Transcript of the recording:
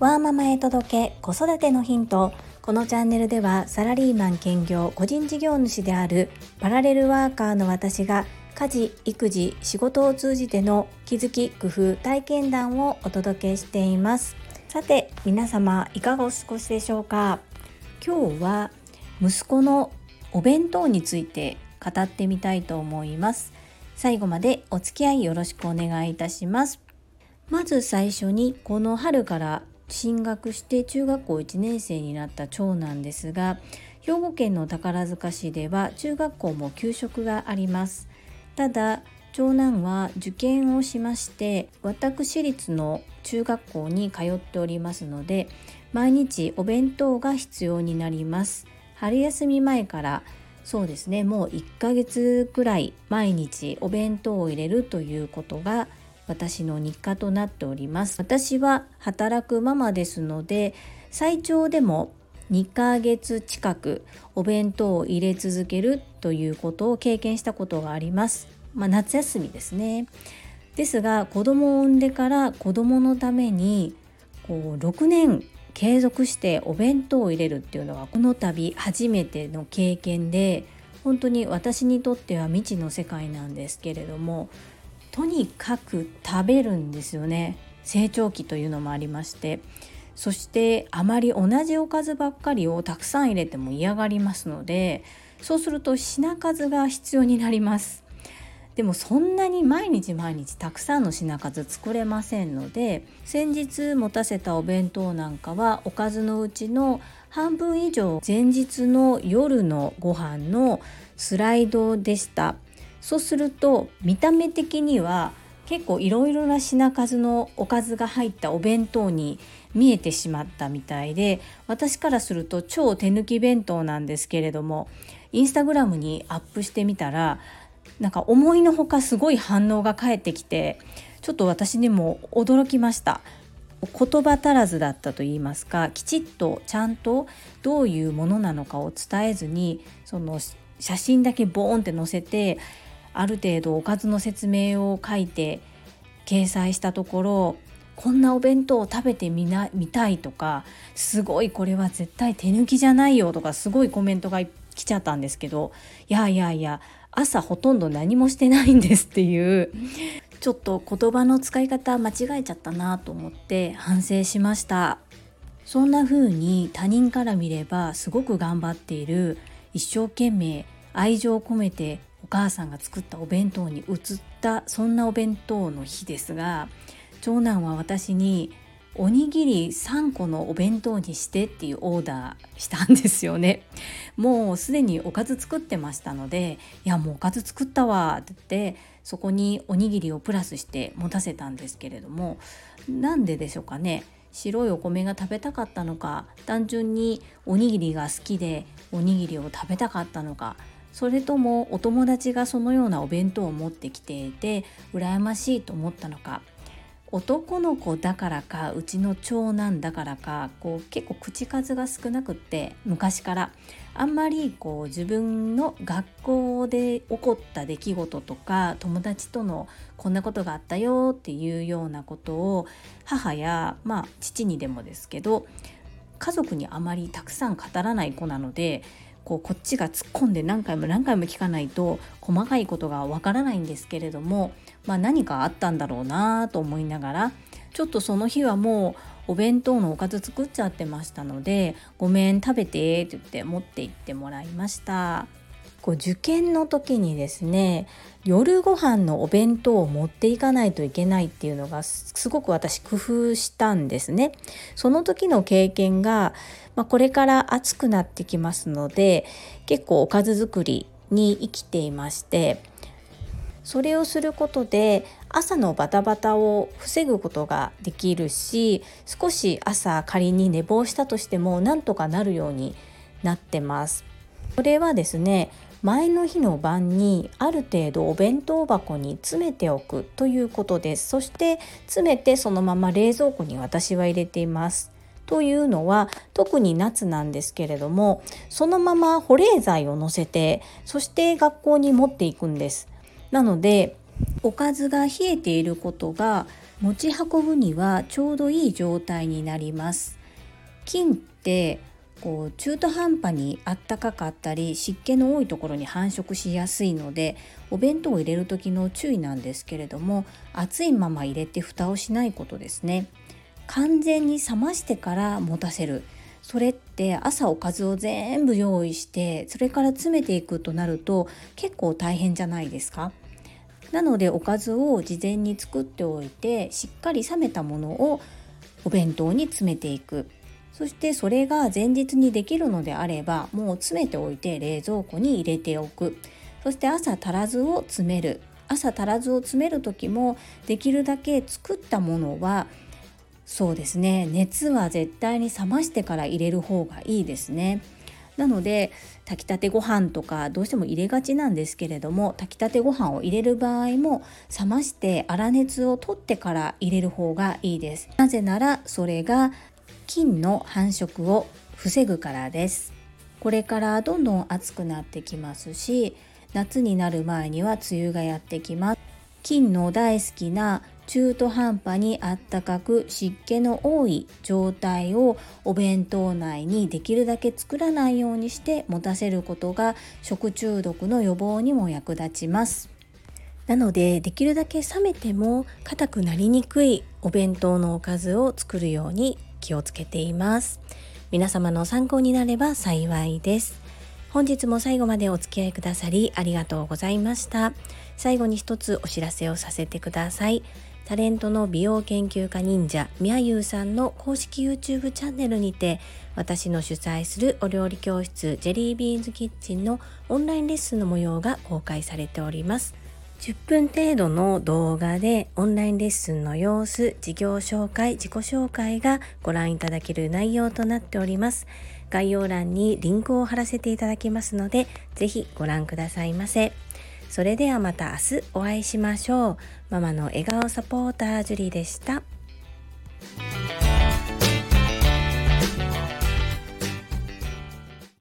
ワーママへ届け子育てのヒント。このチャンネルではサラリーマン兼業個人事業主であるパラレルワーカーの私が家事育児仕事を通じての気づき工夫体験談をお届けしています。さて皆様いかがお過ごしでしょうか？今日は息子のお弁当について語ってみたいと思います。最後までお付き合いよろしくお願いいたします。まず最初にこの春から進学して中学校1年生になった長男ですが兵庫県の宝塚市では中学校も給食があります。ただ長男は受験をしまして私立の中学校に通っておりますので毎日お弁当が必要になります。春休み前からそうですねもう1ヶ月くらい毎日お弁当を入れるということが私の日課となっております。私は働くママですので最長でも2ヶ月近くお弁当を入れ続けるということを経験したことがあります、まあ、夏休みですね。ですが子供を産んでから子供のためにこう6年継続してお弁当を入れるっていうのはこの度初めての経験で本当に私にとっては未知の世界なんですけれどもとにかく食べるんですよね。成長期というのもありまして。そしてあまり同じおかずばっかりをたくさん入れても嫌がりますのでそうすると品数が必要になります。でもそんなに毎日毎日たくさんの品数作れませんので先日持たせたお弁当なんかはおかずのうちの半分以上前日の夜のご飯のスライドでした。そうすると見た目的には結構いろいろな品数のおかずが入ったお弁当に見えてしまったみたいで私からすると超手抜き弁当なんですけれどもインスタグラムにアップしてみたらなんか思いのほかすごい反応が返ってきてちょっと私にも驚きました。言葉足らずだったと言いますかきちっとちゃんとどういうものなのかを伝えずにその写真だけボーンって載せてある程度おかずの説明を書いて掲載したところこんなお弁当を食べてみな見たいとかすごいこれは絶対手抜きじゃないよとかすごいコメントが来ちゃったんですけどいやいやいや朝ほとんど何もしてないんですっていうちょっと言葉の使い方間違えちゃったなと思って反省しました。そんな風に他人から見ればすごく頑張っている一生懸命愛情を込めて母さんが作ったお弁当に移ったそんなお弁当の日ですが長男は私におにぎり3個のお弁当にしてっていうオーダーしたんですよね。もうすでにおかず作ってましたのでいやもうおかず作ったわって言ってそこにおにぎりをプラスして持たせたんですけれどもなんででしょうかね。白いお米が食べたかったのか単純におにぎりが好きでおにぎりを食べたかったのかそれともお友達がそのようなお弁当を持ってきていて羨ましいと思ったのか。男の子だからかうちの長男だからかこう結構口数が少なくって昔から。あんまりこう自分の学校で起こった出来事とか友達とのこんなことがあったよっていうようなことを母やまあ父にでもですけど家族にあまりたくさん語らない子なのでこうこっちが突っ込んで何回も何回も聞かないと細かいことがわからないんですけれども、まあ、何かあったんだろうなと思いながらちょっとその日はもうお弁当のおかず作っちゃってましたので「ごめん食べて」って言って持って行ってもらいました。こう受験の時にですね夜ご飯のお弁当を持っていかないといけないっていうのがすごく私工夫したんですね。その時の経験が、まあ、これから暑くなってきますので結構おかず作りに生きていましてそれをすることで朝のバタバタを防ぐことができるし少し朝仮に寝坊したとしてもなんとかなるようになってます。これはですね前の日の晩にある程度お弁当箱に詰めておくということです。そして詰めてそのまま冷蔵庫に私は入れています。というのは特に夏なんですけれどもそのまま保冷剤をのせてそして学校に持っていくんです。なのでおかずが冷えていることが持ち運ぶにはちょうどいい状態になります。菌ってこう中途半端にあったかかったり湿気の多いところに繁殖しやすいのでお弁当を入れる時の注意なんですけれども熱いまま入れて蓋をしないことですね。完全に冷ましてから持たせる。それって朝おかずを全部用意してそれから詰めていくとなると結構大変じゃないですか。なのでおかずを事前に作っておいてしっかり冷めたものをお弁当に詰めていく。そしてそれが前日にできるのであればもう詰めておいて冷蔵庫に入れておくそして朝足らずを詰める朝足らずを詰める時もできるだけ作ったものはそうですね熱は絶対に冷ましてから入れる方がいいですね。なので炊きたてご飯とかどうしても入れがちなんですけれども炊きたてご飯を入れる場合も冷まして粗熱を取ってから入れる方がいいです。なぜならそれが菌の繁殖を防ぐからです。これからどんどん暑くなってきますし夏になる前には梅雨がやってきます。菌の大好きな中途半端にあったかく湿気の多い状態をお弁当内にできるだけ作らないようにして持たせることが食中毒の予防にも役立ちます。なのでできるだけ冷めても硬くなりにくいお弁当のおかずを作るように気をつけています。皆様の参考になれば幸いです。本日も最後までお付き合いくださりありがとうございました。最後に一つお知らせをさせてください。タレントの美容研究家忍者みやゆうさんの公式 YouTube チャンネルにて私の主催するお料理教室ジェリービーンズキッチンのオンラインレッスンの模様が公開されております。10分程度の動画でオンラインレッスンの様子、事業紹介、自己紹介がご覧いただける内容となっております。概要欄にリンクを貼らせていただきますので、ぜひご覧くださいませ。それではまた明日お会いしましょう。ママの笑顔サポータージュリでした。